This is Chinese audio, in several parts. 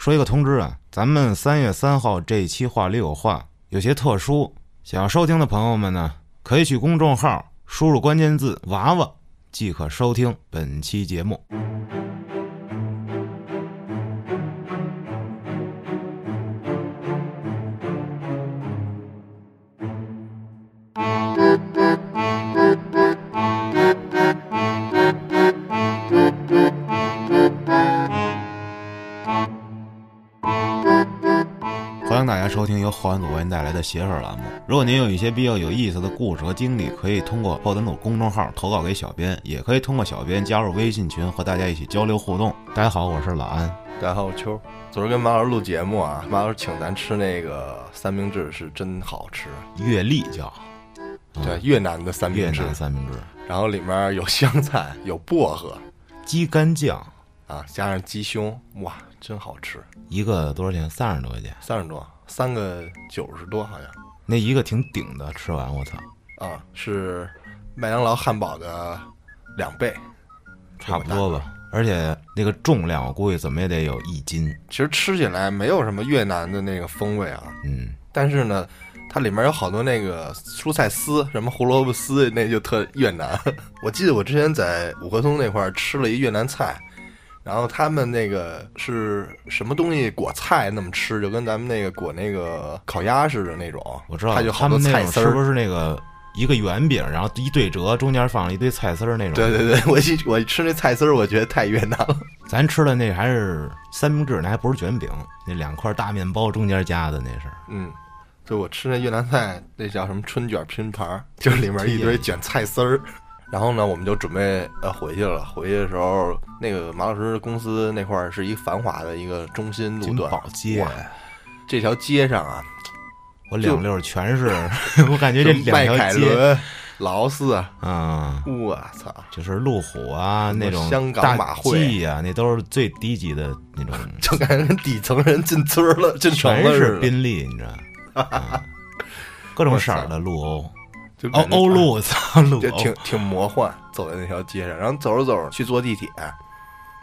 说一个通知啊，咱们三月三号这一期话里有话有些特殊，想要收听的朋友们呢，可以去公众号输入关键字“娃娃”，即可收听本期节目。后端组为您带来的邪事儿栏目。如果您有一些比较有意思的故事和经历，可以通过后端组公众号投稿给小编，也可以通过小编加入微信群和大家一起交流互动。大家好，我是老安。大家好，我秋。昨儿跟马老师录节目啊，马老师请咱吃那个三明治是真好吃，月历叫对，越南的三越明治，南三明治，然后里面有香菜，有薄荷鸡肝酱啊，加上鸡胸，哇，真好吃，一个多少钱？三十多块钱。三十多，三个九十多好像那一个挺顶的，吃完我操，啊，是麦当劳汉堡的两倍，差不多吧。而且那个重量，我估计怎么也得有一斤。其实吃起来没有什么越南的那个风味啊，嗯，但是呢，它里面有好多那个蔬菜丝，什么胡萝卜丝，那就特越南。我记得我之前在五棵松那块儿吃了一越南菜，然后他们那个是什么东西裹菜那么吃，就跟咱们那个裹那个烤鸭似的那种。我知道它就好多他们那菜丝儿。种是不是那个一个圆饼，然后一对折，中间放了一堆菜丝儿那种？对对对，我一我吃那菜丝儿，我觉得太越南了。咱吃的那还是三明治，那还不是卷饼，那两块大面包中间夹的那是。嗯，就我吃那越南菜，那叫什么春卷拼盘，就是里面一堆 卷菜丝儿。然后呢，我们就准备呃回去了。回去的时候，那个马老师公司那块儿是一繁华的一个中心路金段，宝街，这条街上啊，我两溜全是，我感觉这两条街，凯伦、劳斯啊，啊，我操！就是路虎啊那种香港大马会。啊，那都是最低级的那种，就感觉跟底层人进村了，进城全是宾利，你知道？啊。各种色儿的路，欧就感觉欧陆，操路，就挺挺魔幻，走在那条街上，然后走着走着去坐地铁，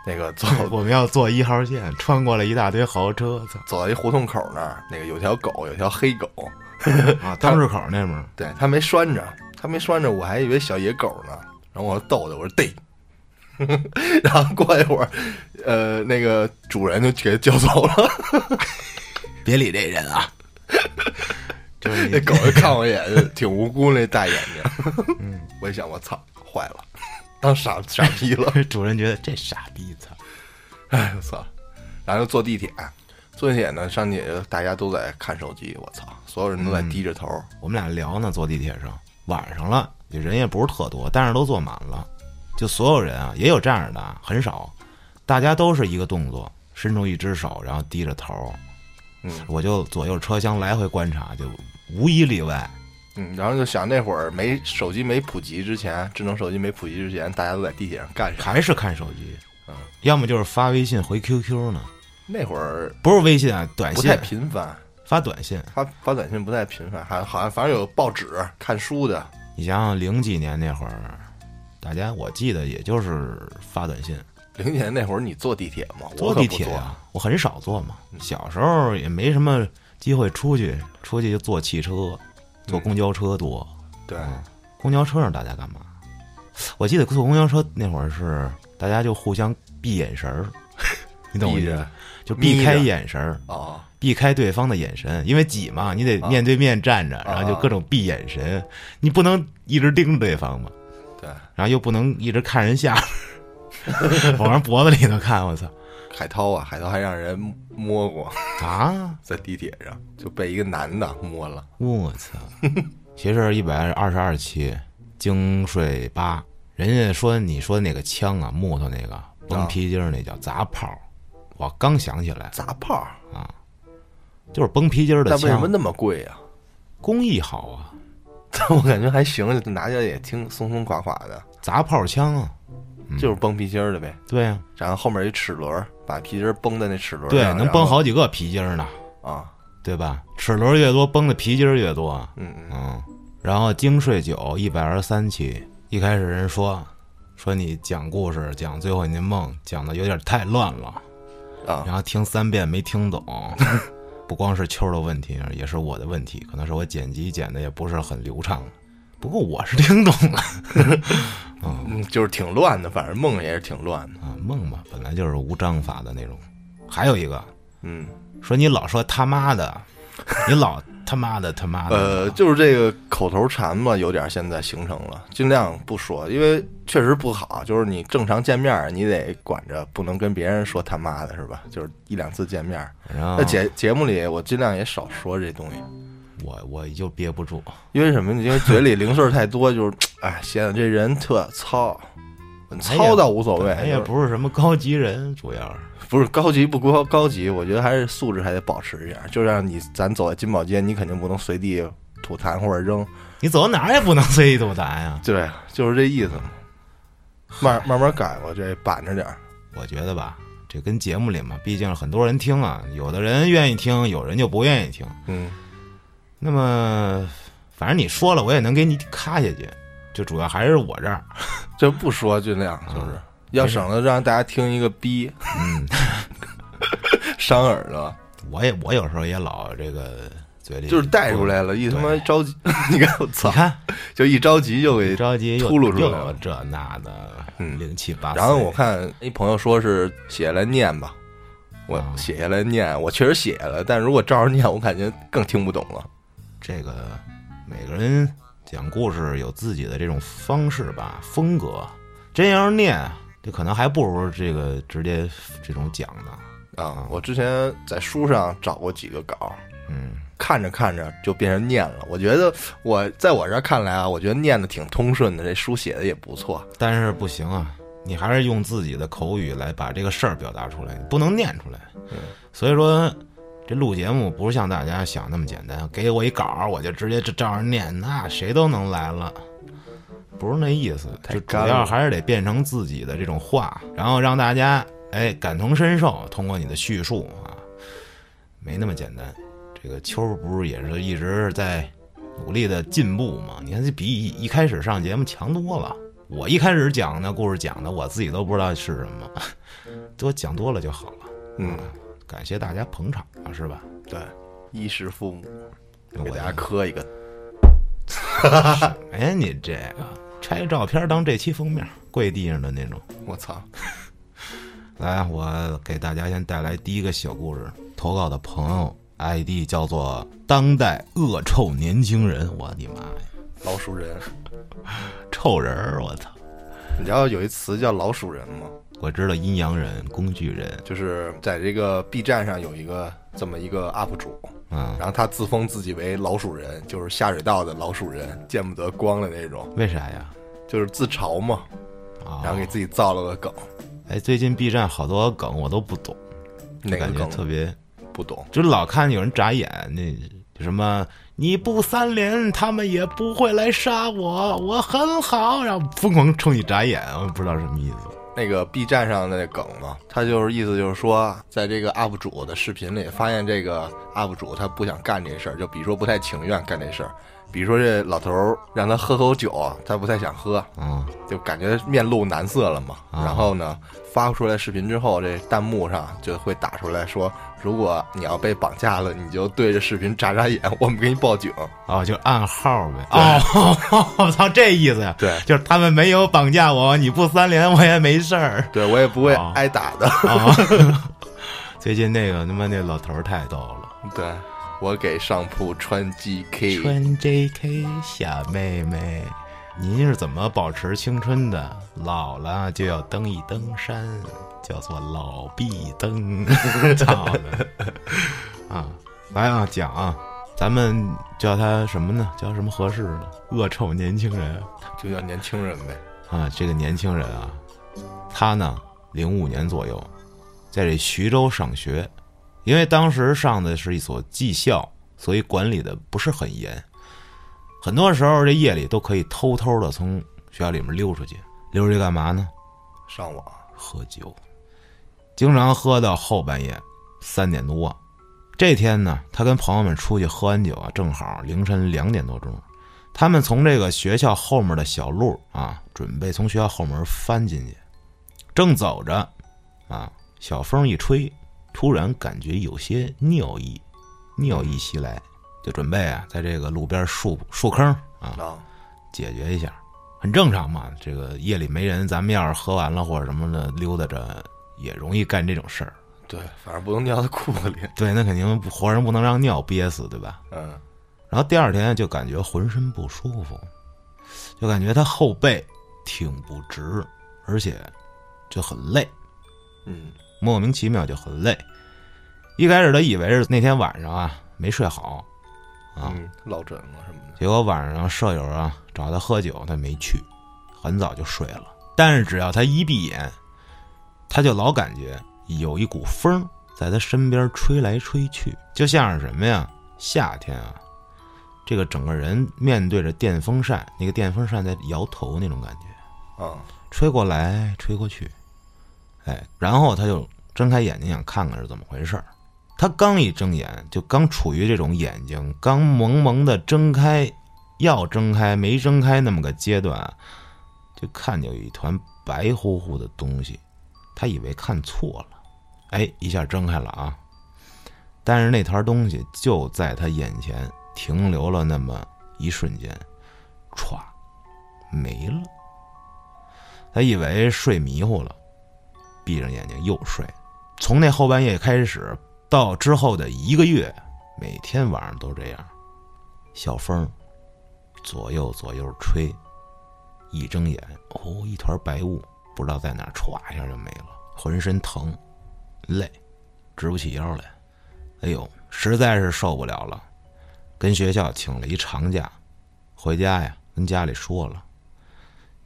那个走我们要坐一号线，穿过了一大堆豪车，操！走到一胡同口那儿，那个有条狗，有条黑狗，啊，灯市口那边儿，对，它没拴着，它没拴着，我还以为小野狗呢，然后我逗它，我说对，然后过一会儿，呃，那个主人就给它叫走了，别理这人啊。就是那狗就看我一眼，就挺无辜那大眼睛，嗯 我一想，我操，坏了，当傻傻逼了，主人觉得这傻逼，操！哎，我操！然后坐地铁，坐地铁呢，上去大家都在看手机，我操，所有人都在低着头。我们俩聊呢，坐地铁上，晚上了，也人也不是特多，但是都坐满了，就所有人啊，也有站着的，很少，大家都是一个动作，伸出一只手，然后低着头，嗯我就左右车厢来回观察，就无一例外，嗯，然后就想那会儿没手机没普及之前，智能手机没普及之前，大家都在地铁上干啥？还是看手机，嗯，要么就是发微信回 QQ 呢，那会儿不是微信啊，短信不太频繁，发短信。发发短信不太频繁，还好像反正有报纸、看书的。你想想零几年那会儿，大家我记得也就是发短信，零几年那会儿你坐地铁吗？坐我坐地铁呀、我很少坐嘛。小时候也没什么机会出去，出去就坐汽车，坐公交车多。对，公交车上大家干嘛？我记得坐公交车那会儿是大家就互相避眼神儿，你懂我意思？就避开眼神儿，啊，避开对方的眼神，因为挤嘛，你得啊面对面站着，啊然后就各种避眼神，你不能一直盯着对方嘛。对，然后又不能一直看人下边，往人脖子里头看，我操海涛啊，海涛还让人摸过，啊！在地铁上就被一个男的摸了。我操！其实一百二十二期精税八，人家说你说那个枪啊，木头那个崩皮筋儿那叫砸炮，我刚想起来，砸炮？啊，就是崩皮筋儿的枪，那为什么那么贵啊、工艺好啊，但 我感觉还行，拿起来也挺松松垮垮的，砸炮枪啊，就是崩皮筋儿的呗。对呀、然后后面一齿轮儿，把皮筋儿绷在那齿轮对，能然后崩好几个皮筋儿呢，啊。对吧？齿轮越多，绷的皮筋儿越多。嗯嗯，嗯，然后精税九一百二十三期，一开始人说说你讲故事讲最后你那梦讲的有点太乱了，啊，然后听三遍没听懂，不光是秋儿的问题，也是我的问题，可能是我剪辑剪的也不是很流畅。不过我是听懂了 嗯，就是挺乱的，反正梦也是挺乱的。啊，梦嘛本来就是无章法的那种。还有一个嗯，说你老说他妈的，你老他妈的他妈的，呃，就是这个口头禅嘛，有点现在形成了，尽量不说，因为确实不好。就是你正常见面，你得管着，不能跟别人说他妈的，是吧？就是一两次见面那节节目里我尽量也少说这东西，我我就憋不住，因为什么？因为嘴里零碎儿太多，就是 哎，显得这人特糙，糙倒无所谓，哎也不是什么高级人，主要是不是高级不高高级，我觉得还是素质还得保持一下。就让你咱走在金宝街，你肯定不能随地吐痰或者扔，你走到哪儿也不能随地吐痰呀。对，就是这意思嘛。慢慢慢改吧，这板着点儿。我觉得吧，这跟节目里嘛，毕竟很多人听啊，有的人愿意听，有人就不愿意听。嗯，那么，反正你说了，我也能给你咔下去，就主要还是我这儿。就不说尽量就是，要省得让大家听一个逼，嗯，伤耳朵，我也我有时候也老这个嘴里就是带出来了，一他妈着急，你看我操，你看就一着急就给。着急又秃噜出来了这那的，嗯零七八。然后我看一朋友说是写下来念吧，我啊写下来念，我确实写了，但如果照着念，我感觉更听不懂了。这个每个人讲故事有自己的这种方式吧，风格。真要是念，这可能还不如这个直接这种讲呢。啊，我之前在书上找过几个稿，嗯，看着看着就变成念了。我觉得我在我这儿看来啊，我觉得念的挺通顺的，这书写的也不错。但是不行啊，你还是用自己的口语来把这个事儿表达出来，你不能念出来。嗯所以说，这录节目不是像大家想那么简单，给我一稿我就直接这照着念，那谁都能来了。不是那意思，就主要还是得变成自己的这种话，然后让大家哎感同身受，通过你的叙述啊，没那么简单。这个秋儿不是也是一直在努力的进步嘛？你看这比一一开始上节目强多了。我一开始讲的故事讲的，我自己都不知道是什么，多讲多了就好了。嗯，感谢大家捧场啊，是吧？对，衣食父母，给我大家磕一个。哎，你这个拆照片当这期封面，跪地上的那种。我操，来，我给大家先带来第一个小故事。投稿的朋友 ID 叫做“当代恶臭年轻人”，我的妈呀，老鼠人，臭人儿！我操！你知道有一词叫老鼠人吗？我知道阴阳人、工具人，就是在这个 B 站上有一个这么一个 UP 主，嗯，然后他自封自己为老鼠人，就是下水道的老鼠人，见不得光的那种，为啥呀？就是自嘲嘛，啊、然后给自己造了个梗，哎，最近 B 站好多梗我都不懂，感觉那个梗特别，不懂。就老看有人眨眼，那什么你不三连，他们也不会来杀我，我很好，然后疯狂冲你眨眼，我不知道什么意思。那个 B 站上的那梗嘛，他就是意思就是说，在这个 UP 主的视频里，发现这个 UP 主他不想干这事儿，就比如说不太情愿干这事儿，比如说这老头儿让他喝口酒，他不太想喝，啊、就感觉面露难色了嘛。啊然后呢，发出来视频之后，这弹幕上就会打出来说，如果你要被绑架了，你就对着视频眨眨眼，我们给你报警。哦，就暗号呗。哦，我操，这意思呀？对就是他们没有绑架我，你不三连我也没事儿。对我也不会哦挨打的。啊，最近那个他妈那老头儿太逗了，对我给上铺穿 JK，穿 JK 小妹妹，您是怎么保持青春的？老了就要登一登山，叫做老壁登。操的啊！来啊，讲啊，咱们叫他什么呢？叫什么合适呢？恶臭年轻人就叫年轻人呗。啊！这个年轻人啊，他呢，零五年左右，在这徐州上学，因为当时上的是一所技校，所以管理的不是很严。很多时候，这夜里都可以偷偷的从学校里面溜出去，溜出去干嘛呢？上网，喝酒，经常喝到后半夜三点多。这天呢，他跟朋友们出去喝完酒啊，正好凌晨两点多钟。他们从这个学校后面的小路啊，准备从学校后门翻进去。正走着，啊，小风一吹，突然感觉有些尿意，尿意袭来，就准备啊，在这个路边树树坑啊啊，解决一下，很正常嘛。这个夜里没人，咱们要是喝完了或者什么的溜达着，也容易干这种事儿。对，反正不能尿在裤子里。对，那肯定不活人不能让尿憋死，对吧？嗯然后第二天就感觉浑身不舒服，就感觉他后背挺不直，而且就很累，嗯莫名其妙就很累。一开始他以为是那天晚上啊没睡好啊，嗯，落枕了什么的。结果晚上舍友啊找他喝酒，他没去，很早就睡了。但是只要他一闭眼，他就老感觉有一股风在他身边吹来吹去，就像是什么呀？夏天啊，这个整个人面对着电风扇，那个电风扇在摇头那种感觉，啊，吹过来吹过去，哎，然后他就睁开眼睛想看看是怎么回事儿。他刚一睁眼，就刚处于这种眼睛刚蒙蒙的睁开，要睁开没睁开那么个阶段，就看见有一团白乎乎的东西，他以为看错了，哎，一下睁开了啊！但是那团东西就在他眼前停留了那么一瞬间，歘，没了。他以为睡迷糊了，闭上眼睛又睡。从那后半夜开始，到之后的一个月，每天晚上都这样。小风左右左右吹，一睁眼，哦，一团白雾，不知道在哪儿，歘一下就没了，浑身疼，累，直不起腰来。哎呦，实在是受不了了，跟学校请了一长假，回家呀，跟家里说了。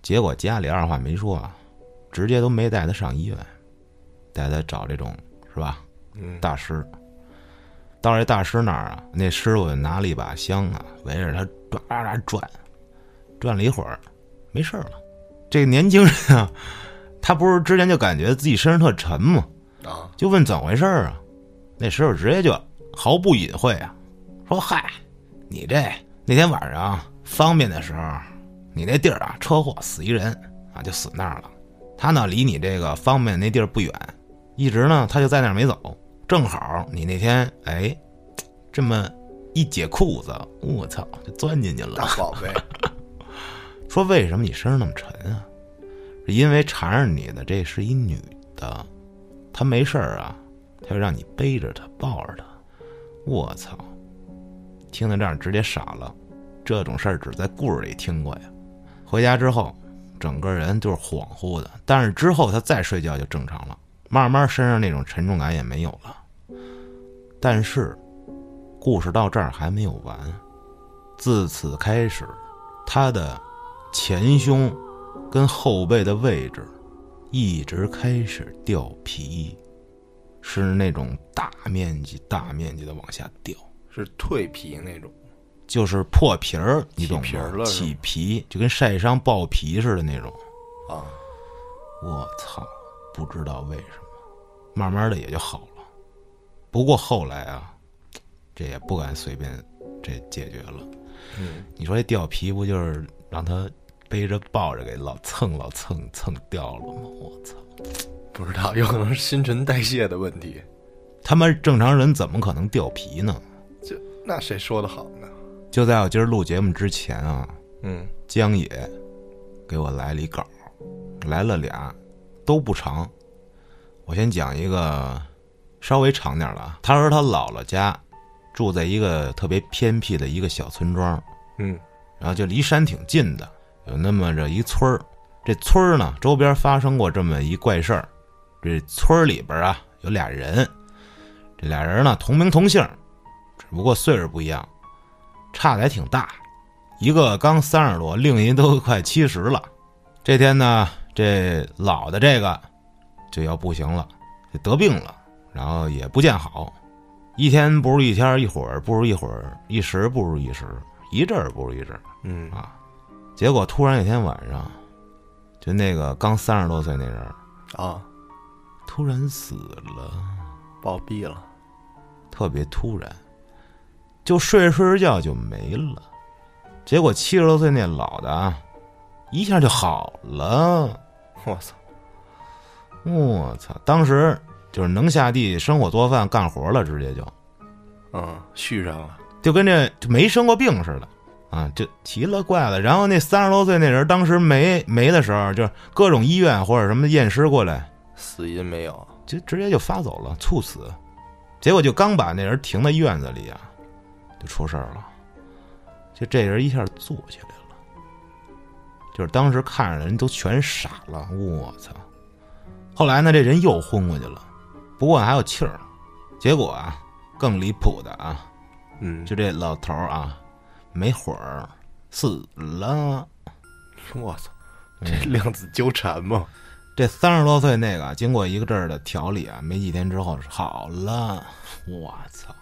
结果家里二话没说啊，直接都没带他上医院，带他找这种是吧嗯，大师。到这大师那儿啊，那师傅拿了一把香啊，围着他转啊啊转，转了一会儿，没事儿了。这个年轻人啊，他不是之前就感觉自己身上特沉吗？啊，就问怎么回事儿啊？那师傅直接就毫不隐晦啊，说：“嗨，你这那天晚上方便的时候，你那地儿啊车祸死一人啊，就死那儿了。他呢离你这个方便那地儿不远，一直呢他就在那儿没走。正好你那天哎，这么一解裤子，我操，就钻进去了。大宝贝，说为什么你身上那么沉啊？是因为缠着你的这是一女的，她没事儿啊，她就让你背着她抱着她。我操！听到这儿直接傻了，这种事儿只在故事里听过呀。回家之后，整个人就是恍惚的，但是之后他再睡觉就正常了，慢慢身上那种沉重感也没有了。但是，故事到这儿还没有完，自此开始，他的前胸跟后背的位置一直开始掉皮，是那种大面积、大面积的往下掉，是蜕皮那种。就是破皮儿，你懂吗？起皮儿了起皮就跟晒伤爆皮似的那种。啊，我操，不知道为什么，慢慢的也就好了。不过后来啊，这也不敢随便这解决了。嗯，你说这掉皮不就是让他背着抱着给老蹭老蹭蹭掉了吗？我操！不知道，有可能是新陈代谢的问题。他妈正常人怎么可能掉皮呢？这那谁说的好呢？就在我今儿录节目之前啊，嗯江野给我来了一稿，来了俩，都不长。我先讲一个稍微长点儿的啊。他说他姥姥家住在一个特别偏僻的一个小村庄，嗯然后就离山挺近的，有那么着一村儿。这村儿呢，周边发生过这么一怪事儿。这村儿里边啊，有俩人，这俩人呢同名同姓，只不过岁数不一样，差的还挺大。一个刚三十多，另一都快七十了。这天呢，这老的这个就要不行了，就得病了，然后也不见好，一天不如一天，一会儿不如一会儿，一时不如一时，一阵儿不如一阵儿。嗯啊，结果突然有天晚上，就那个刚三十多岁那人啊，突然死了，暴毙了。特别突然，就睡着睡着觉就没了。结果七十多岁那老的啊，一下就好了。我操！我操！当时就是能下地生火做饭干活了，直接就嗯，续上了。就跟这就没生过病似的啊，就奇了怪了。然后那三十多岁那人当时没没的时候，就各种医院或者什么验尸过来，死因没有，就直接就发走了，猝死。结果就刚把那人停在院子里啊，就出事儿了。就这人一下坐起来了，就是当时看着人都全傻了，我操！后来呢，这人又昏过去了，不过还有气儿。结果啊，更离谱的啊，嗯，就这老头儿啊，没会儿死了。我操，这量子纠缠嘛，这三十多岁那个，经过一个阵儿的调理啊，没几天之后好了。我操！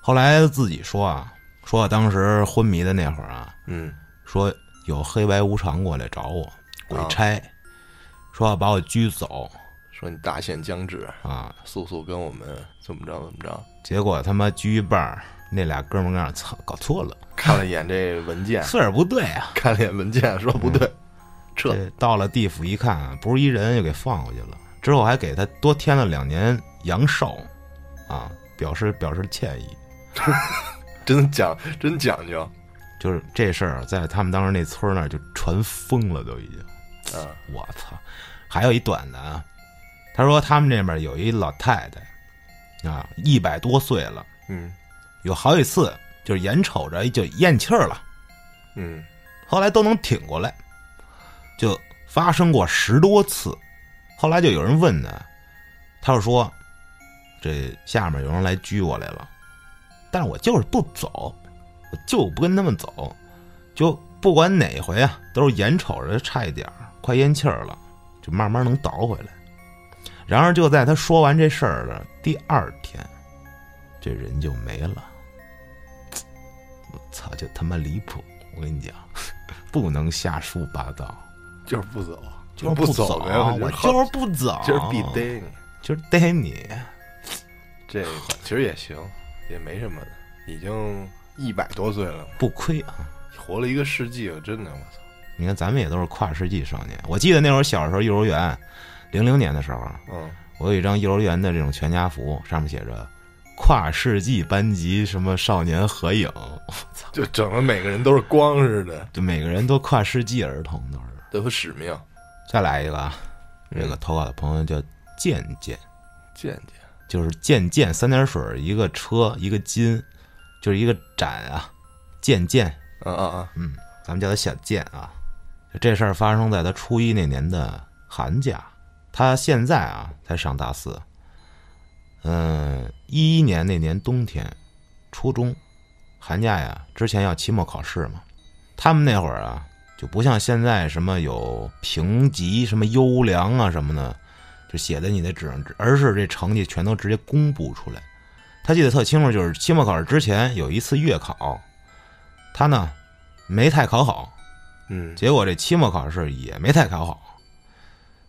后来自己说啊，说当时昏迷的那会儿啊，嗯，说有黑白无常过来找我，鬼差，说要把我拘走说你大限将至，啊。速速跟我们怎么着怎么着。结果他妈拘一半儿，那俩哥们儿操，搞错了，看了一眼这文件，岁数不对啊。看了一眼文件，说不对，撤。这到了地府一看啊，不是一人，又给放回去了。之后还给他多添了两年阳寿，啊，表示表示歉意。真讲真讲究，就是这事儿，在他们当时那村儿那儿就传疯了，都已经。嗯我操！还有一短的啊，他说他们这边有一老太太，啊，一百多岁了，嗯。有好几次就是眼瞅着就咽气儿了，嗯，后来都能挺过来，就发生过十多次。后来就有人问呢，他就说，这下面有人来拘我来了，但是我就是不走，我就不跟他们走，就不管哪回啊，都是眼瞅着差一点儿快咽气儿了，就慢慢能倒回来。然而就在他说完这事儿的第二天，这人就没了。我操，就他妈离谱！我跟你讲，不能瞎说八道，就是不走，就是不走呗。我就是不走，今儿必逮你。就是逮你。这个其实也行，也没什么的，已经一百多岁了，不亏啊！活了一个世纪了，真的，我操！你看，咱们也都是跨世纪少年。我记得那会儿小时候幼儿园，零零年的时候，嗯，我有一张幼儿园的这种全家福，上面写着“跨世纪班级什么少年合影”，我操！就整的每个人都是光似的，就每个人都跨世纪儿童都是。都有使命。再来一个啊，这个嗯投稿的朋友叫健健，见见，就是渐渐三点水一个车一个金，就是一个展啊，渐渐，啊啊啊！嗯，咱们叫他小健啊。这事儿发生在他初一那年的寒假，他现在啊才上大四。嗯，一一年那年冬天，初中寒假呀，之前要期末考试嘛。他们那会儿啊，就不像现在什么有评级、什么优良啊什么的，就写在你的纸上，而是这成绩全都直接公布出来。他记得特清楚，就是期末考试之前有一次月考，他呢没太考好，嗯，结果这期末考试也没太考好。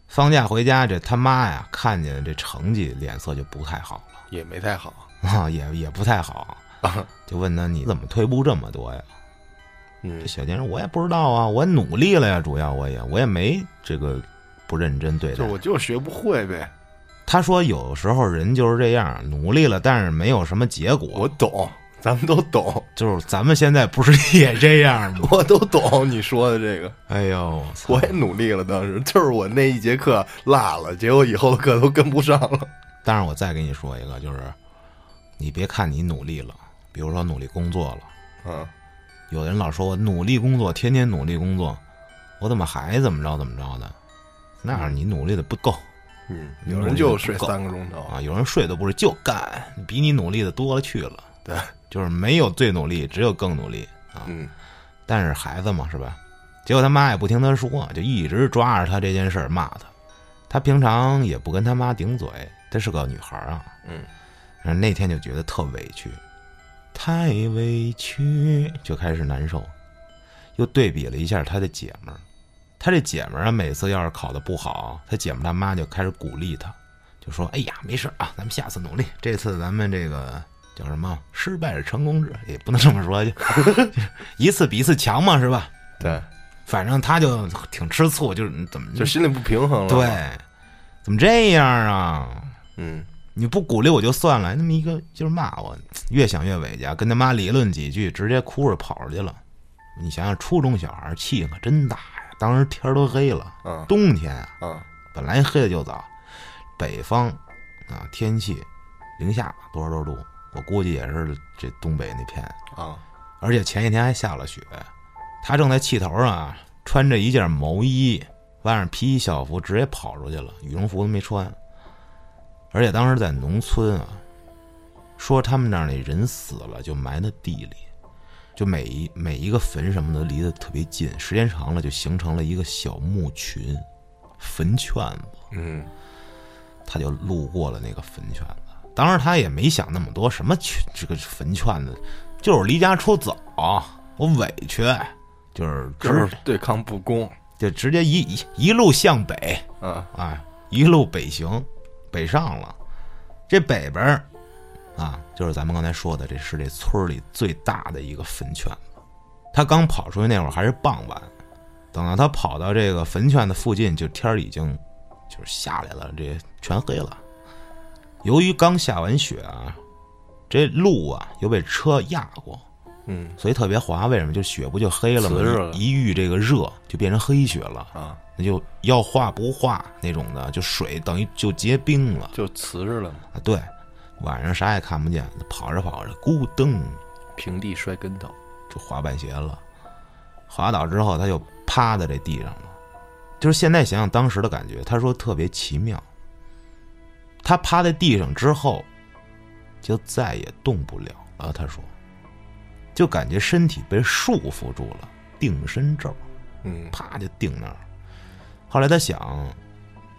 放假回家，这他妈呀看见这成绩，脸色就不太好了也没太好。啊，也也不太好，就问他你怎么退步这么多呀？嗯这，小健说：“我也不知道啊，我努力了呀，主要我也我也没这个不认真对待就。我就学不会呗。他说有时候人就是这样，努力了，但是没有什么结果。我懂，咱们都懂，就是咱们现在不是也这样吗？我都懂你说的这个。哎呦，我也努力了，当时就是我那一节课落了，结果以后的课都跟不上了。但是我再给你说一个，就是你别看你努力了，比如说努力工作了，嗯，有的人老说我努力工作，天天努力工作，我怎么还怎么着怎么着的？那是你努力的不够嗯，有人就睡三个钟头，啊！有人睡都不是，就干，比你努力的多了去了。对，就是没有最努力，只有更努力啊！嗯，但是孩子嘛，是吧？结果他妈也不听他说，就一直抓着他这件事儿骂他。他平常也不跟他妈顶嘴，她是个女孩啊。嗯，然后那天就觉得特委屈，太委屈，就开始难受。又对比了一下他的姐们儿，他这姐们儿啊，每次要是考的不好，他姐们儿他妈就开始鼓励他，就说：“哎呀，没事啊，咱们下次努力，这次咱们这个叫什么？失败是成功之，也不能这么说，就一次比一次强嘛，是吧？对，反正他就挺吃醋，就是怎么就心里不平衡了。对，怎么这样啊？嗯你不鼓励我就算了，那么一个就是骂我，越想越委屈，跟他妈理论几句，直接哭着跑出去了。你想想，初中小孩气可真大呀！当时天儿都黑了，嗯冬天啊，嗯本来黑的就早，北方啊天气零下多少多少度，我估计也是这东北那片，啊而且前几天还下了雪。他正在气头上啊，穿着一件毛衣，外上皮衣校服，直接跑出去了，羽绒服都没穿。而且当时在农村啊，说他们那儿那人死了就埋在地里，就每一每一个坟什么的离得特别近，时间长了就形成了一个小墓群、坟圈子。嗯他就路过了那个坟圈子。当时他也没想那么多，什么圈这个坟圈子，就是离家出走，我委屈，就是直就是对抗不公。就直接一一一路向北嗯哎，一路北行，北上了。这北边儿啊，就是咱们刚才说的，这是这村里最大的一个坟圈子。他刚跑出去那会儿还是傍晚，等到他跑到这个坟圈的附近，就天儿已经就是下来了，这全黑了。由于刚下完雪啊，这路啊又被车压过，嗯所以特别滑。为什么？就雪不就黑了吗了？一遇这个热，就变成黑雪了，啊，那就要化不化那种的，就水等于就结冰了就瓷实了嘛，啊。对，晚上啥也看不见，跑着跑着，咕噔平地摔跟头。就滑板鞋了。滑倒之后，他就趴在这地上了。就是现在想想当时的感觉，他说特别奇妙。他趴在地上之后，就再也动不了了。他说，就感觉身体被束缚住了，定身咒，嗯啪就定那儿。后来他想，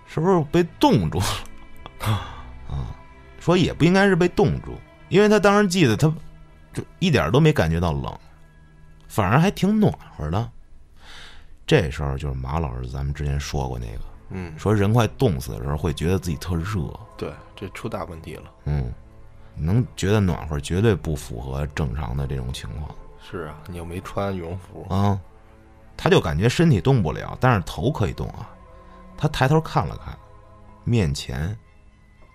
是不是被冻住了？啊，说也不应该是被冻住，因为他当时记得他就一点都没感觉到冷，反而还挺暖和的。这时候就是马老师咱们之前说过那个，嗯，说人快冻死的时候会觉得自己特热，对，这出大问题了。嗯，能觉得暖和，绝对不符合正常的这种情况。是啊，你又没穿羽绒服。啊，他就感觉身体动不了，但是头可以动啊。他抬头看了看，面前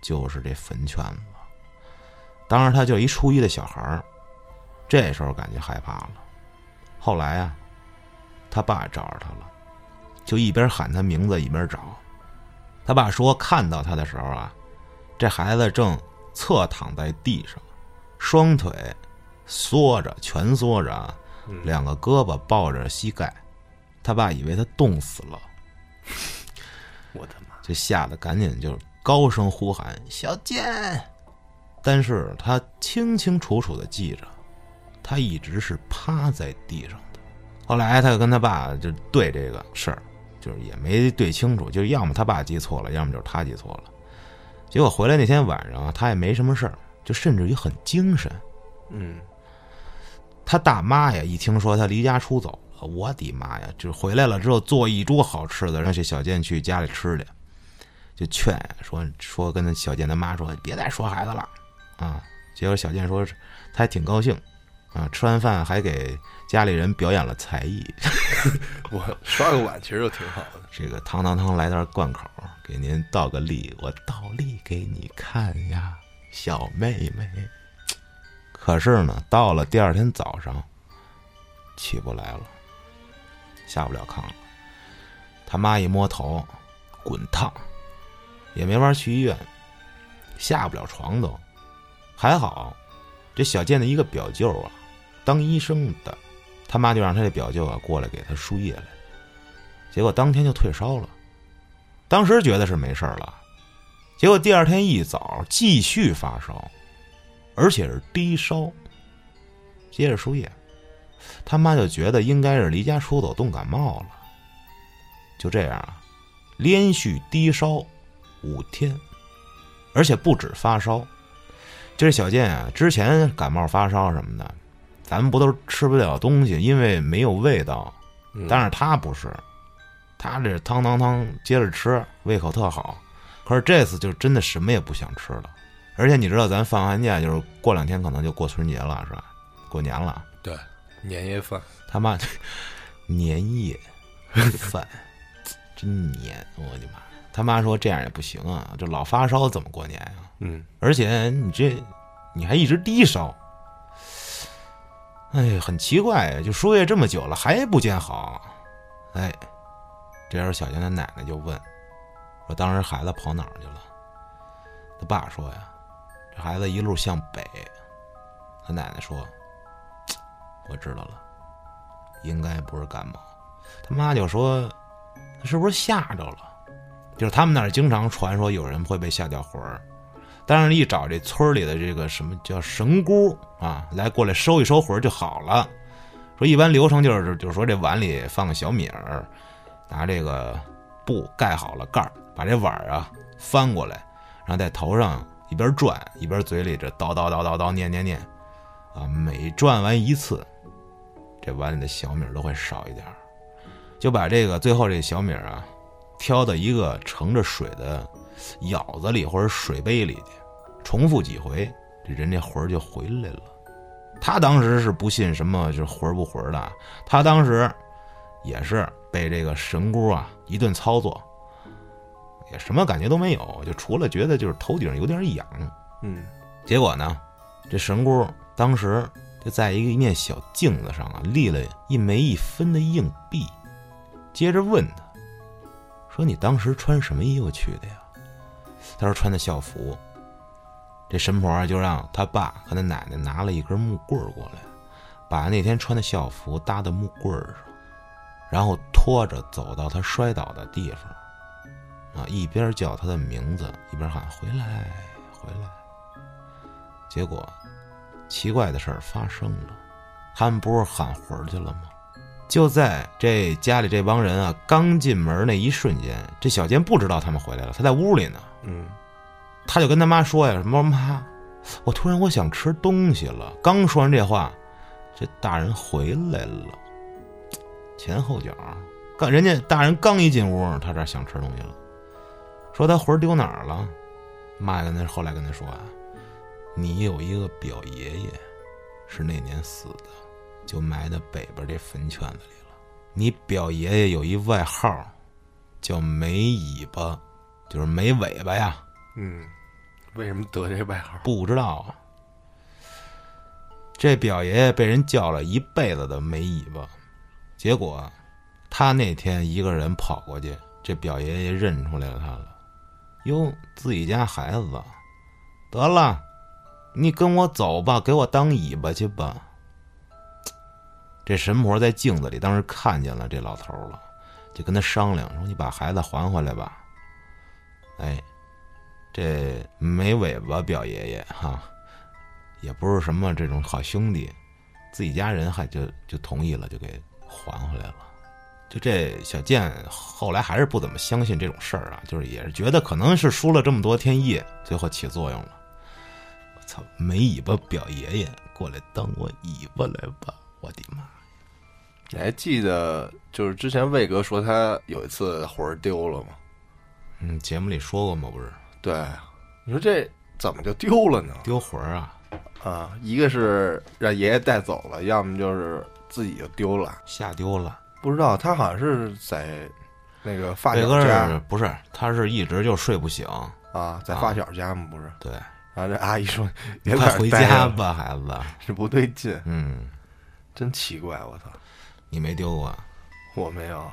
就是这坟圈子。当时他就一初一的小孩儿，这时候感觉害怕了。后来啊，他爸找着他了，就一边喊他名字一边找。他爸说看到他的时候啊，这孩子正侧躺在地上，双腿缩着，蜷缩着啊，两个胳膊抱着膝盖。他爸以为他冻死了，我的妈！就吓得赶紧就高声呼喊“小贱”，但是他清清楚楚的记着，他一直是趴在地上的。后来他就跟他爸就对这个事儿，就是也没对清楚，就是要么他爸记错了，要么就是他记错了。结果回来那天晚上啊，他也没什么事儿，就甚至于很精神。嗯他大妈呀，一听说他离家出走了，我的妈呀！就回来了之后做一桌好吃的，让这小健去家里吃去，就劝，说说跟那小健他妈说，别再说孩子了啊。结果小健说他还挺高兴啊，吃完饭还给家里人表演了才艺，我刷个碗其实就挺好的。这个汤汤汤来段贯口，给您倒个立，我倒立给你看呀，小妹妹。可是呢，到了第二天早上，起不来了，下不了炕了。他妈一摸头，滚烫，也没法去医院，下不了床都。还好，这小健的一个表舅啊，当医生的，他妈就让他这表舅啊过来给他输液来。结果当天就退烧了，当时觉得是没事了，结果第二天一早继续发烧，而且是低烧。接着输液，他妈就觉得应该是离家出走冻感冒了。就这样啊，连续低烧五天，而且不止发烧。这小健啊，之前感冒发烧什么的，咱们不都吃不了东西，因为没有味道。嗯但是他不是，他这汤汤汤接着吃，胃口特好。可是这次就真的什么也不想吃了，而且你知道，咱放寒假就是过两天可能就过春节了，是吧？过年了，对年夜饭，他妈 年夜饭真年，我的妈！他妈说这样也不行啊，这老发烧怎么过年啊？嗯而且你这你还一直低烧，哎，很奇怪呀，就输液这么久了还不见好，哎，这时候小娟的奶奶就问说：“当时孩子跑哪儿去了？”他爸说呀：“这孩子一路向北。”他奶奶说：“我知道了，应该不是感冒。”他妈就说：“他是不是吓着了？”就是他们那儿经常传说有人会被吓掉魂儿。但是，一找这村里的这个什么叫神姑啊，来过来收一收魂儿就好了。说一般流程就是，就是说这碗里放个小米儿，拿这个布盖好了盖儿，把这碗儿啊翻过来，然后在头上一边转一边嘴里这叨叨叨叨叨念念念，啊，每转完一次，这碗里的小米儿都会少一点儿，就把这个最后这小米儿啊挑到一个盛着水的舀子里或者水杯里去，重复几回，这人这魂儿就回来了。他当时是不信什么就是魂儿不魂儿的，他当时也是被这个神姑啊一顿操作，也什么感觉都没有，就除了觉得就是头顶有点痒。嗯结果呢，这神姑当时就在一个一面小镜子上啊立了一枚一分的硬币，接着问他说：“你当时穿什么衣服去的呀？”他说：“穿的校服。”这神婆就让他爸和他奶奶拿了一根木棍过来，把那天穿的校服搭在木棍上，然后拖着走到他摔倒的地方，啊，一边叫他的名字，一边喊：“回来，回来。”结果，奇怪的事儿发生了，他们不是喊魂去了吗？就在这家里这帮人啊刚进门那一瞬间，这小健不知道他们回来了，他在屋里呢。嗯他就跟他妈说呀：“什么妈，我突然我想吃东西了。”刚说完这话，这大人回来了，前后脚，刚人家大人刚一进屋，他这想吃东西了，说他魂儿丢哪儿了？妈跟他后来跟他说啊，你有一个表爷爷，是那年死的，就埋在北边这坟圈子里了。你表爷爷有一外号，叫没尾巴，就是没尾巴呀。嗯，为什么得这外号？不知道啊。这表爷爷被人叫了一辈子的没尾巴，结果他那天一个人跑过去，这表爷爷认出来了他了。哟，自己家孩子，得了，你跟我走吧，给我当尾巴去吧。这神婆在镜子里当时看见了这老头了，就跟他商量说：“你把孩子还回来吧。”哎。这没尾巴表爷爷哈，也不是什么这种好兄弟，自己家人还就就同意了，就给还回来了。就这小健后来还是不怎么相信这种事儿啊，就是也是觉得可能是输了这么多天液，最后起作用了。我操，没尾巴表爷爷过来当我尾巴来吧！我的妈！你还记得就是之前魏哥说他有一次魂儿丢了吗？嗯，节目里说过吗？不是。对，你说这怎么就丢了呢？丢魂儿啊！啊，一个是让爷爷带走了，要么就是自己就丢了，吓丢了。不知道他好像是在那个发这个小家是不是？他是一直就睡不醒。啊，在发小家吗，不是？对，然后这阿姨说：“别在快回家吧，孩子。是不对劲，嗯，真奇怪，我操！你没丢过？我没有，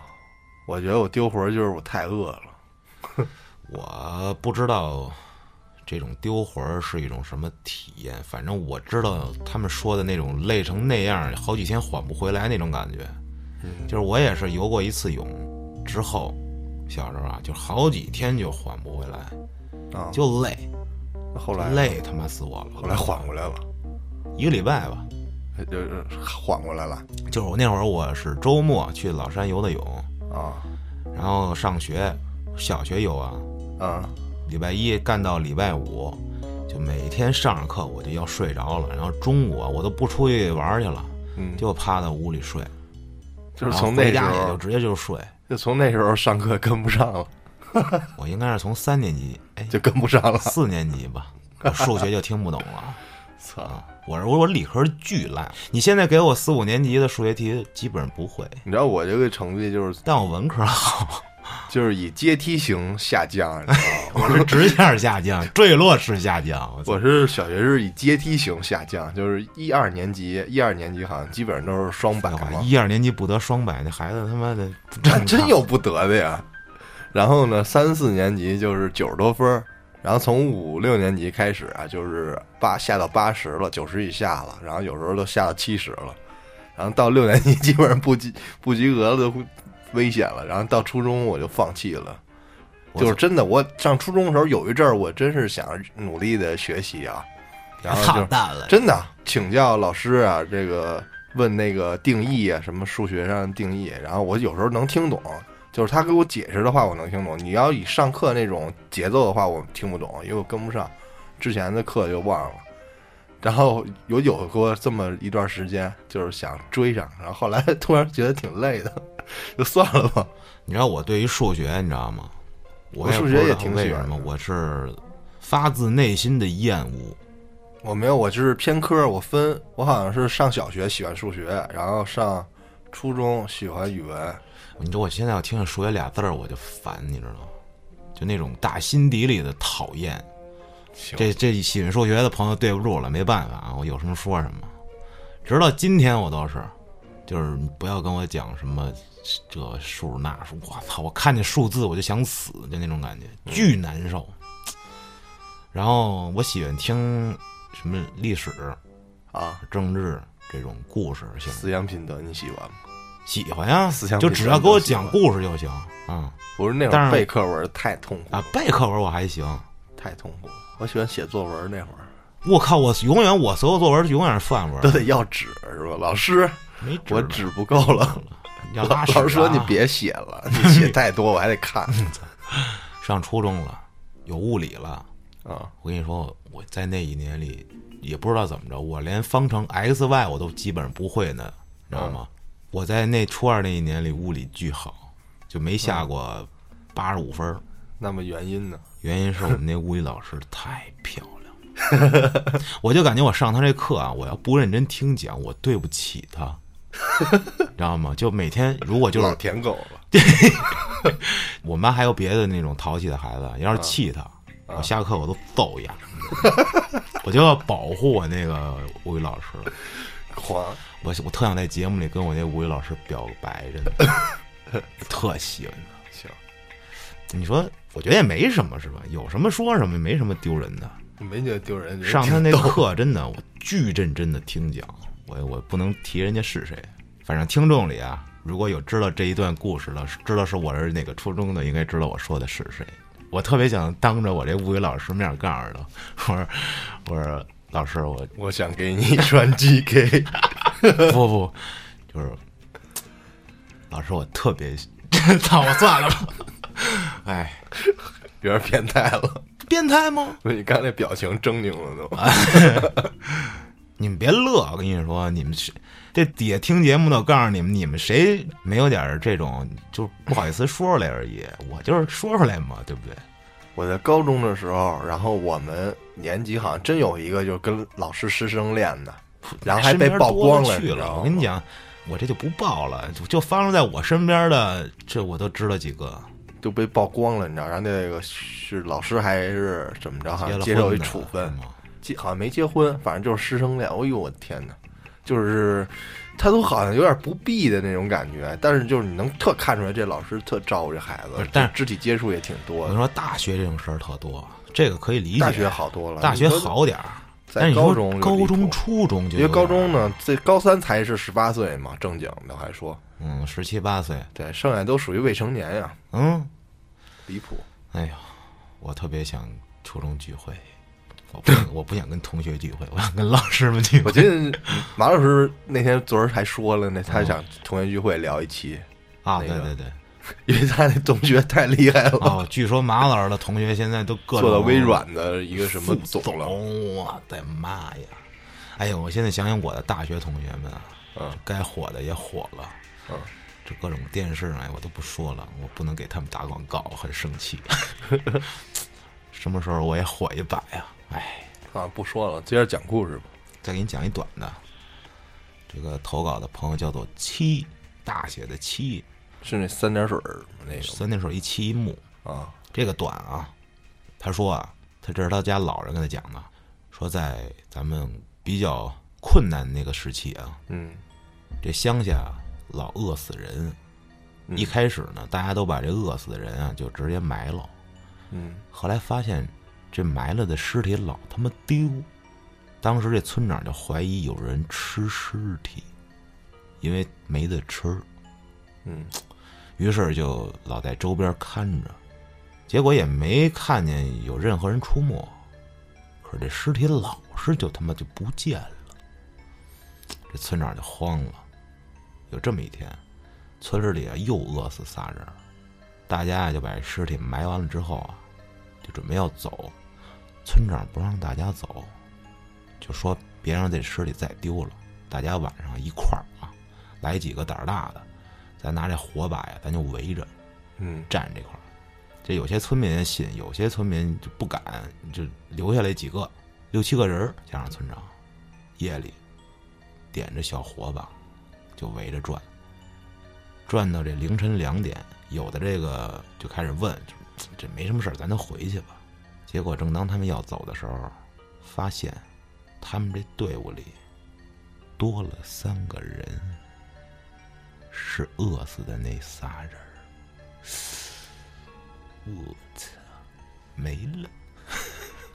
我觉得我丢魂儿就是我太饿了。我不知道这种丢魂儿是一种什么体验，反正我知道他们说的那种累成那样，好几天缓不回来那种感觉。嗯就是我也是游过一次泳之后，小时候啊，就好几天就缓不回来，啊，就累，后来累他妈死我了。后来缓过来了，一个礼拜吧，就是缓过来了就是我那会儿我是周末去老山游的泳，啊然后上学，小学游啊，啊礼拜一干到礼拜五，就每天上着课我就要睡着了，然后中午啊我都不出去玩去了，嗯，就趴在屋里睡，就是从那时回家也就，直接就睡。就从那时候上课跟不上了，我应该是从三年级，哎，就跟不上了。四年级吧，我数学就听不懂了。操！我是我我理科巨烂，你现在给我四五年级的数学题基本上不会，你知道我这个成绩就是但我文科好。就是以阶梯型下降，你知道吗？我是直线下降，坠落式下降。我我是小学是以阶梯型下降，就是一二年级，一二年级好像基本上都是双百嘛，一二年级不得双百，那孩子他妈的真真有不得的呀。然后呢，三四年级就是九十多分儿，然后从五六年级开始啊，就是八下到八十了，九十以下了，然后有时候都下到七十了，然后到六年级基本上不及 不及格了都危险了，然后到初中我就放弃了。就是真的，我上初中的时候有一阵儿，我真是想努力的学习啊，然后就，真的请教老师啊，这个问那个定义啊，什么数学上的定义，然后我有时候能听懂，就是他给我解释的话我能听懂。你要以上课那种节奏的话，我听不懂，因为我跟不上，之前的课就忘了。然后有有过这么一段时间，就是想追上，然后后来突然觉得挺累的，就算了吧。你知道我对于 数学，你知道吗？我数学也挺喜欢为什么，我是发自内心的厌恶。我没有，我就是偏科，我分我好像是上小学喜欢数学，然后上初中喜欢语文。你说我现在要听见数学俩字儿我就烦，你知道吗？就那种打心底里的讨厌。行这这喜欢数学的朋友对不住了，没办法啊，我有什么说什么。直到今天我都是，就是不要跟我讲什么这数那数，我操！我看见数字我就想死，就那种感觉，巨难受。然后我喜欢听什么历史、啊，政治这种故事性，思想品德你喜欢吗？喜欢呀，思想就只要给我讲故事就行啊不是那但是种背课文太痛苦啊！背课文我还行，太痛苦了。我喜欢写作文那会儿，我靠，我永远我所有作文永远是范文都，得要纸是吧？老师，没纸我纸不够了。要老拉屎老师说啊你别写了，你写太多我还得看 上初中了，有物理了。啊。我跟你说，我在那一年里也不知道怎么着，我连方程 x y 我都基本上不会呢，你知道吗？我在那初二那一年里物理巨好，就没下过八十五分儿。那么原因呢？原因是我们那物理老师太漂亮了，我就感觉我上他这课啊，我要不认真听讲，我对不起他，你知道吗？就每天如果就是老舔狗了，我们班还有别的那种淘气的孩子，要是气他，我下课我都揍一下，我就要保护我那个物理老师。狂我我特想在节目里跟我那物理老师表个白，真的，特喜欢他。行，你说，我觉得也没什么，是吧？有什么说什么，没什么丢人的。没觉得丢人。上他那课真的，我巨认真的听讲，我我不能提人家是谁，反正听众里啊，如果有知道这一段故事的，知道是我是哪个初中的，应该知道我说的是谁。我特别想当着我这物理老师面告诉他，我说我说老师，我我想给你传 GK，不不，就是老师，我特别，操，我算了吧，哎，有点变态了。变态吗？你刚才那表情狰狞了都。你们别乐，我跟你说，你们是这底下听节目的，我告诉你们，你们谁没有点这种，就不好意思说出来而已。我就是说出来嘛，对不对？我在高中的时候，然后我们年级好像真有一个就是跟老师师生恋的，然后还被曝光了。去了。我跟你，讲，我这就不报了，就就发生在我身边的，这我都知道几个。就被曝光了，你知道？然后那个是老师还是怎么着？好像接受一处分好像没结婚，反正就是师生恋。哎呦，我的天哪！就是他都好像有点不避的那种感觉，但是就是你能特看出来，这老师特照顾这孩子，但是肢体接触也挺多的。你说，大学这种事儿特多，这个可以理解。大学好多了，大学好点儿，但在是高中高中、初中就因为高中呢，这高三才是十八岁嘛，正经的还说，嗯，十七八岁，对，剩下都属于未成年呀，嗯，离谱。哎呀，我特别想初中聚会，我不想，我不想跟同学聚会，我想跟老师们聚会。我记得马老师那天昨儿还说了呢，他想同学聚会聊一期，啊，那个对对对，因为他那同学太厉害了，哦，据说马老师的同学现在都各种做到微软的一个什么副总了，我的妈呀！哎呦，我现在想想我的大学同学们啊，嗯该火的也火了，嗯，这各种电视哎，我都不说了，我不能给他们打广告，很生气。什么时候我也火一把呀？哎，啊，不说了，接着讲故事吧。再给你讲一短的。这个投稿的朋友叫做七，大写的七，是那三点水儿那个三点水一七一木，啊，这个短啊。他说啊，他这是他家老人跟他讲的，说在咱们比较困难那个时期啊，嗯这乡下老饿死人。嗯一开始呢，大家都把这饿死的人啊就直接埋了，嗯后来发现这埋了的尸体老他妈丢，当时这村长就怀疑有人吃尸体，因为没得吃，嗯。于是就老在周边看着，结果也没看见有任何人出没，可是这尸体老是就他妈就不见了，这村长就慌了。有这么一天，村子里啊又饿死仨人，大家啊就把尸体埋完了之后啊，就准备要走，村长不让大家走，就说别让这尸体再丢了，大家晚上一块儿啊，来几个胆儿大的，咱拿这火把呀，咱就围着嗯站这块儿。这有些村民信，有些村民就不敢，就留下来几个，六七个人儿加上村长，夜里点着小火把，就围着转，转到这凌晨两点，有的这个就开始问，这没什么事儿，咱就回去吧。结果正当他们要走的时候，发现他们这队伍里多了三个人，是饿死的那仨人儿。我操，没了！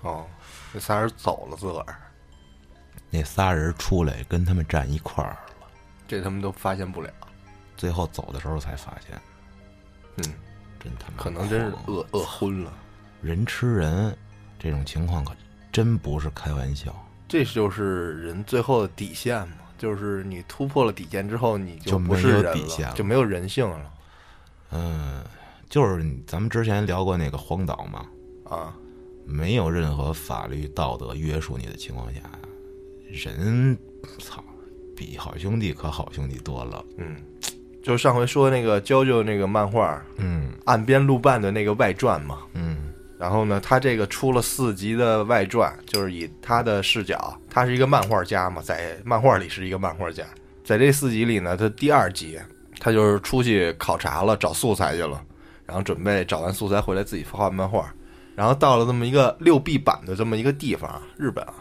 哦，这仨人走了自个儿，那仨人出来跟他们站一块儿了，这他们都发现不了。最后走的时候才发现，嗯，真他妈可能真是饿饿昏了。人吃人这种情况可真不是开玩笑，这就是人最后的底线嘛，就是你突破了底线之后，你就没不是人有底线了就没有人性了嗯，就是咱们之前聊过那个荒岛嘛，啊。没有任何法律道德约束你的情况下，人操比好兄弟可好兄弟多了。嗯，就上回说那个娇娇那个漫画嗯《岸边路伴》的那个外传嘛，嗯然后呢，他这个出了四集的外传，就是以他的视角，他是一个漫画家嘛，在漫画里是一个漫画家，在这四集里呢，他第二集他就是出去考察了，找素材去了，然后准备找完素材回来自己画漫画，然后到了这么一个六 B 版的这么一个地方，日本啊，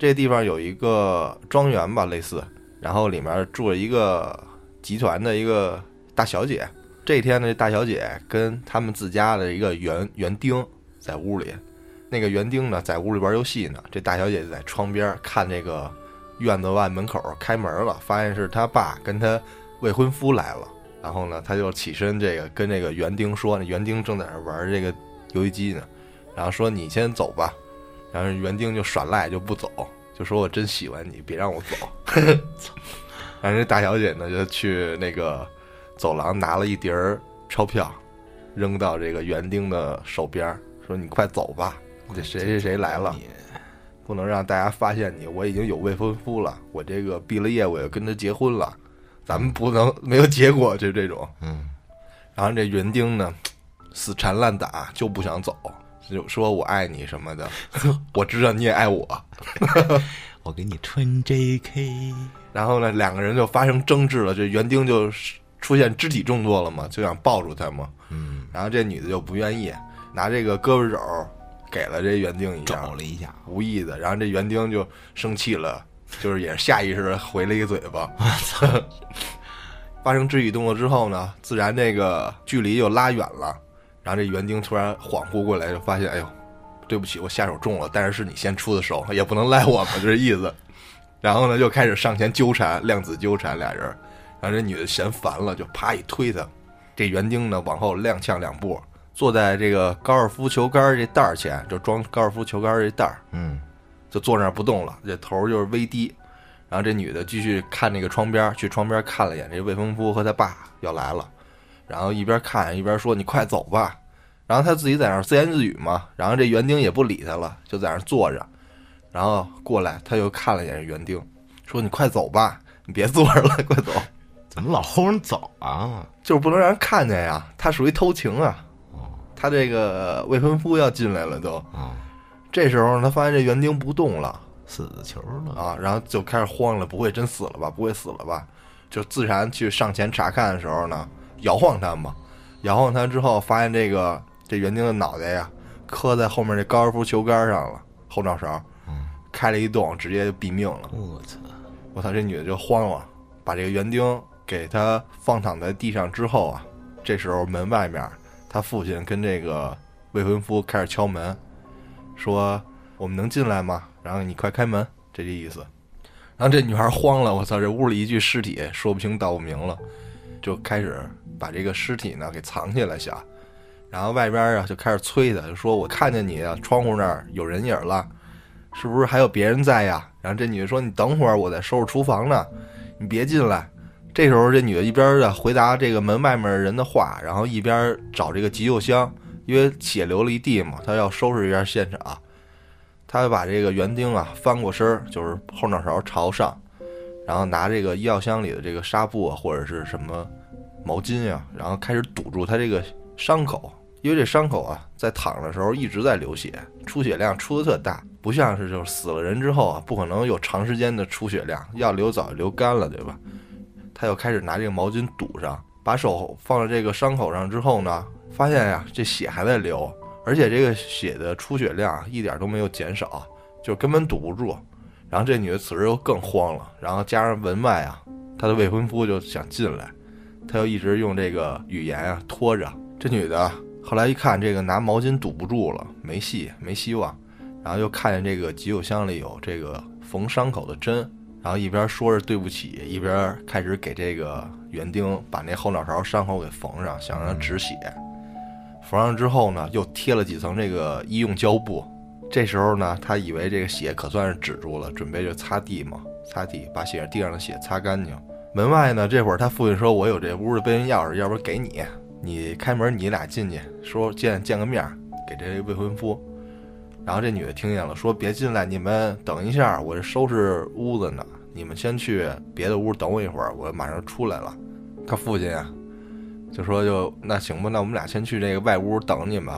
这地方有一个庄园吧，类似，然后里面住了一个集团的一个大小姐。这天呢，大小姐跟他们自家的一个园园丁在屋里，那个园丁呢在屋里玩游戏呢，这大小姐就在窗边看这个院子外门口开门了，发现是他爸跟他未婚夫来了，然后呢，他就起身这个跟这个园丁说，那园丁正在那玩这个游戏机呢，然后说你先走吧，然后园丁就耍赖就不走，就说我真喜欢你，别让我走。然后这大小姐呢就去那个走廊拿了一叠钞票，扔到这个园丁的手边儿，说你快走吧，这谁谁谁来了，你不能让大家发现你，我已经有未婚夫了，我这个毕了业我要跟他结婚了，咱们不能没有结果，就这种。嗯然后这园丁呢，死缠烂打就不想走，就说我爱你什么的，我知道你也爱我。我给你穿 JK，然后呢，两个人就发生争执了，这园丁就出现肢体动作了嘛，就想抱住她嘛。嗯，然后这女的就不愿意，拿这个胳膊肘给了这园丁一下找，了一下，无意的。然后这园丁就生气了，就是也是下意识的回了一个嘴巴。发生肢体动作之后呢，自然这个距离又拉远了。然后这园丁突然恍惚过来，就发现，哎呦，对不起，我下手重了，但是是你先出的手，也不能赖我嘛，这意思。然后呢，就开始上前纠缠，量子纠缠俩人。然后这女的嫌烦了，就啪一推他。这园丁呢，往后踉跄两步，坐在这个高尔夫球杆这袋儿前，就装高尔夫球杆这袋儿，嗯就坐那儿不动了，这头儿就是微低。然后这女的继续看那个窗边儿，去窗边儿看了一眼，这未婚夫和他爸要来了，然后一边看一边说：“你快走吧。”然后他自己在那儿自言自语嘛。然后这园丁也不理他了，就在那儿坐着。然后过来，他又看了一眼这园丁，说：“你快走吧，你别坐着了，快走。怎么老轰人走啊？”就是不能让人看见呀，他属于偷情啊。他这个未婚夫要进来了都。啊，这时候他发现这园丁不动了。死球了，啊，然后就开始慌了，不会真死了吧？不会死了吧？就自然去上前查看的时候呢，摇晃他嘛，摇晃他之后，发现这个这园丁的脑袋呀，磕在后面这高尔夫球杆上了，后脑勺，开了一洞，直接就毙命了。我操！我操，这女的就慌了，把这个园丁给他放躺在地上之后啊，这时候门外面，他父亲跟这个未婚夫开始敲门，说我们能进来吗？然后你快开门，这个意思。然后这女孩慌了，我操，这屋里一具尸体，说不清道不明了，就开始把这个尸体呢给藏起来想，然后外边啊就开始催他，就说我看见你啊，窗户那儿有人影了，是不是还有别人在呀？然后这女的说你等会儿，我在收拾厨房呢，你别进来。这时候这女的一边的回答这个门外面人的话，然后一边找这个急救箱，因为血流了一地嘛，她要收拾一下现场。他把这个园丁啊翻过身儿，就是后脑勺朝上，然后拿这个医药箱里的这个纱布啊或者是什么毛巾呀、然后开始堵住他这个伤口，因为这伤口啊在躺的时候一直在流血，出血量出的特大，不像是就是死了人之后啊不可能有长时间的出血量，要流早就流干了，对吧？他又开始拿这个毛巾堵上，把手放在这个伤口上之后呢，发现呀这血还在流。而且这个血的出血量一点都没有减少，就根本堵不住。然后这女的此时又更慌了，然后加上门外啊，她的未婚夫就想进来，她又一直用这个语言啊拖着。这女的后来一看，这个拿毛巾堵不住了，没戏，没希望。然后又看见这个急救箱里有这个缝伤口的针，然后一边说着对不起，一边开始给这个园丁把那后脑勺伤口给缝上，想让他止血。缝上之后呢，又贴了几层这个医用胶布。这时候呢，他以为这个血可算是止住了，准备就擦地嘛，擦地把血地上的血擦干净。门外呢，这会儿他父亲说：“我有这屋的备用钥匙，要不给你，你开门，你俩进去，说见见个面，给这未婚夫。”然后这女的听见了，说：“别进来，你们等一下，我这收拾屋子呢，你们先去别的屋等我一会儿，我马上出来了。”他父亲啊。就说就那行吧，那我们俩先去这个外屋等你们，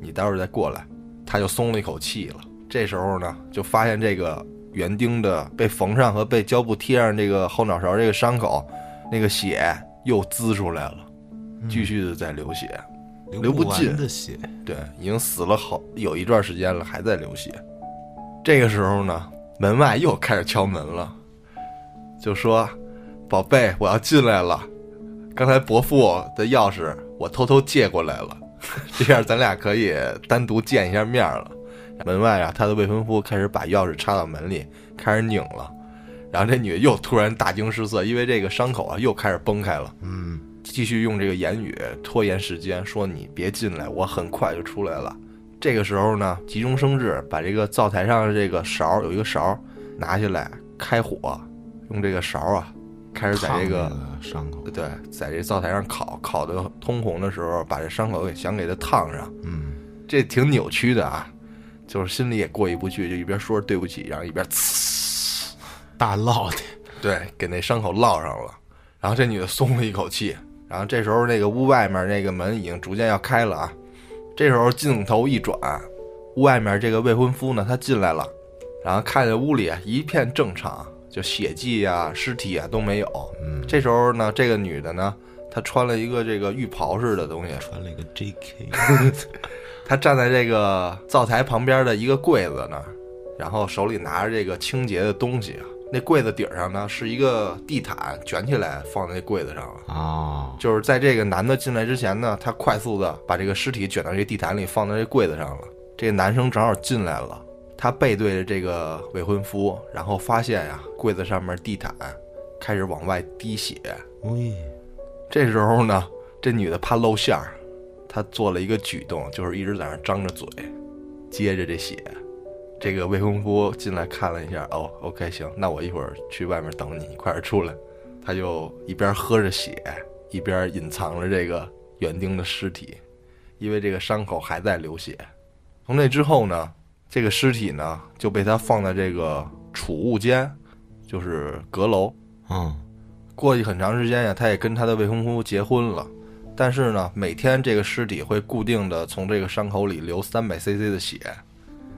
你待会儿再过来。他就松了一口气了。这时候呢，就发现这个园丁的被缝上和被胶布贴上这个后脑勺这个伤口，那个血又滋出来了，继续的在流血，流不尽的血。对，已经死了好有一段时间了，还在流血。这个时候呢，门外又开始敲门了，就说：“宝贝，我要进来了。”刚才伯父的钥匙我偷偷借过来了，这样咱俩可以单独见一下面了。门外啊，他的未婚夫开始把钥匙插到门里，开始拧了。然后这女的又突然大惊失色，因为这个伤口啊又开始崩开了。嗯，继续用这个言语拖延时间，说你别进来，我很快就出来了。这个时候呢，急中生智，把这个灶台上的这个勺有一个勺拿下来，开火，用这个勺啊。开始在这个伤口，对，在这灶台上烤，烤的通红的时候，把这伤口给想给它烫上。嗯，这挺扭曲的啊，就是心里也过意不去，就一边说着对不起，然后一边呲，大烙的，对，给那伤口烙上了。然后这女的松了一口气。然后这时候那个屋外面那个门已经逐渐要开了啊。这时候镜头一转，屋外面这个未婚夫呢，他进来了，然后看见屋里一片正常。就血迹啊、尸体啊都没有。嗯，这时候呢，这个女的呢，她穿了一个这个浴袍似的东西，穿了一个 J.K。她站在这个灶台旁边的一个柜子那儿，然后手里拿着这个清洁的东西。那柜子顶上呢是一个地毯，卷起来放在那柜子上了。哦，就是在这个男的进来之前呢，他快速的把这个尸体卷到这地毯里，放在这柜子上了。这个男生正好进来了。他背对着这个未婚夫，然后发现呀，柜子上面地毯开始往外滴血。喂，这时候呢，这女的怕露馅儿，她做了一个举动，就是一直在那张着嘴，接着这血。这个未婚夫进来看了一下，哦，OK，行，那我一会儿去外面等你，你快点出来。他就一边喝着血，一边隐藏着这个园丁的尸体，因为这个伤口还在流血。从那之后呢？这个尸体呢，就被他放在这个储物间，就是阁楼。嗯，过去很长时间呀，他也跟他的未婚夫结婚了。但是呢，每天这个尸体会固定的从这个伤口里流三百 cc 的血。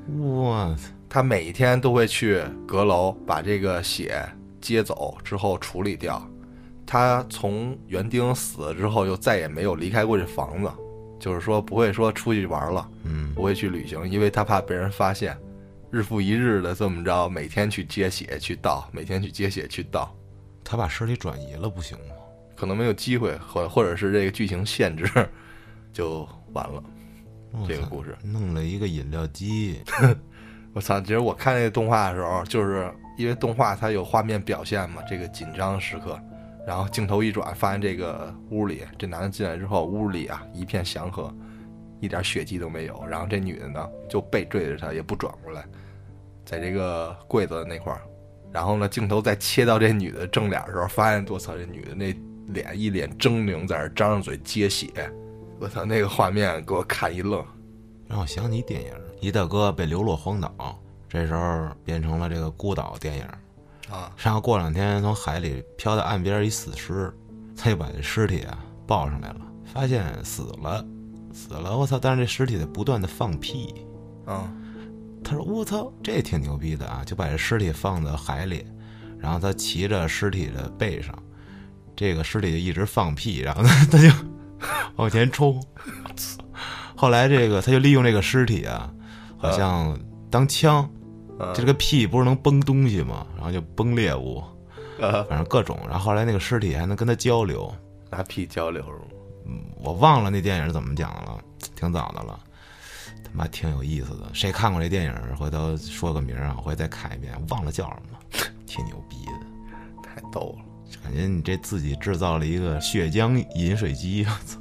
我操！他每一天都会去阁楼把这个血接走之后处理掉，他从园丁死了之后，又再也没有离开过这房子，就是说不会说出去玩了，嗯，不会去旅行，因为他怕被人发现，日复一日的这么着，每天去接血去倒，每天去接血去倒，他把尸体转移了不行吗？可能没有机会，或或者是这个剧情限制，就完了。这个故事，弄了一个饮料机，我操！其实我看那个动画的时候，就是因为动画它有画面表现嘛，这个紧张时刻，然后镜头一转，发现这个屋里这男的进来之后，屋里啊一片祥和，一点血迹都没有。然后这女的呢就背对着他，也不转过来，在这个柜子那块儿。然后呢，镜头再切到这女的正脸的时候，发现我操，这女的那脸一脸狰狞，在那儿张着嘴接血。我操，那个画面给我看一愣。让我想起一电影，一大哥被流落荒岛，这时候变成了这个孤岛电影。啊，然后过两天从海里飘到岸边一死尸，他就把这尸体啊抱上来了，发现死了，死了，我操！但是这尸体在不断的放屁，啊，他说我操，这挺牛逼的啊，就把这尸体放到海里，然后他骑着尸体的背上，这个尸体就一直放屁，然后他他就 往前冲。后来这个他就利用这个尸体啊，好像当枪，嗯就这个屁不是能崩东西吗？然后就崩猎物，呃，反正各种。然后后来那个尸体还能跟他交流，拿屁交流嗯？我忘了那电影怎么讲了，挺早的了，他妈挺有意思的。谁看过这电影？回头说个名儿啊，我回再看一遍，忘了叫什么，挺牛逼的。太逗了。感觉你这自己制造了一个血浆饮水机，我操！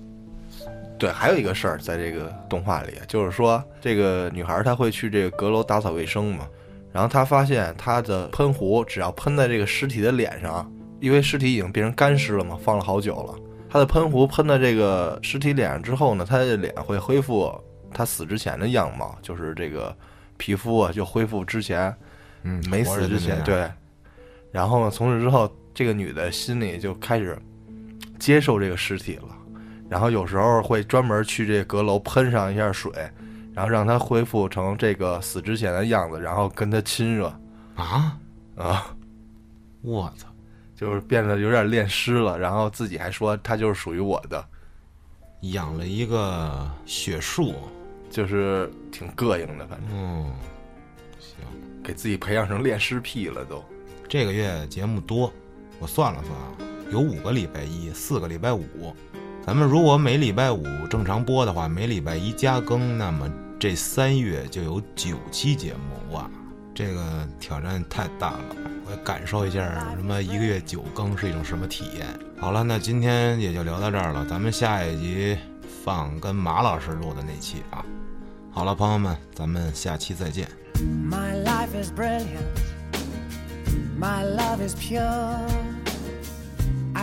对，还有一个事儿，在这个动画里，就是说这个女孩她会去这个阁楼打扫卫生嘛，然后她发现她的喷壶只要喷在这个尸体的脸上，因为尸体已经变成干尸了嘛，放了好久了，她的喷壶喷到这个尸体脸上之后呢，她的脸会恢复她死之前的样貌，就是这个皮肤啊就恢复之前嗯，没死之前，对。然后呢，从此之后，这个女的心里就开始接受这个尸体了。然后有时候会专门去这阁楼喷上一下水，然后让她恢复成这个死之前的样子，然后跟他亲热啊！啊，我操！就是变得有点恋尸了。然后自己还说她就是属于我的，养了一个血树，就是挺膈应的，反正嗯，行。给自己培养成恋尸癖了都。这个月节目多，我算了算啊，有五个礼拜一，四个礼拜五。咱们如果每礼拜五正常播的话，每礼拜一加更，那么这三月就有九期节目哇！这个挑战太大了，我也感受一下什么一个月九更是一种什么体验。好了，那今天也就聊到这儿了，咱们下一集放跟马老师录的那期啊。好了，朋友们，咱们下期再见。My life is brilliant. My love is pure.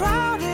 crowded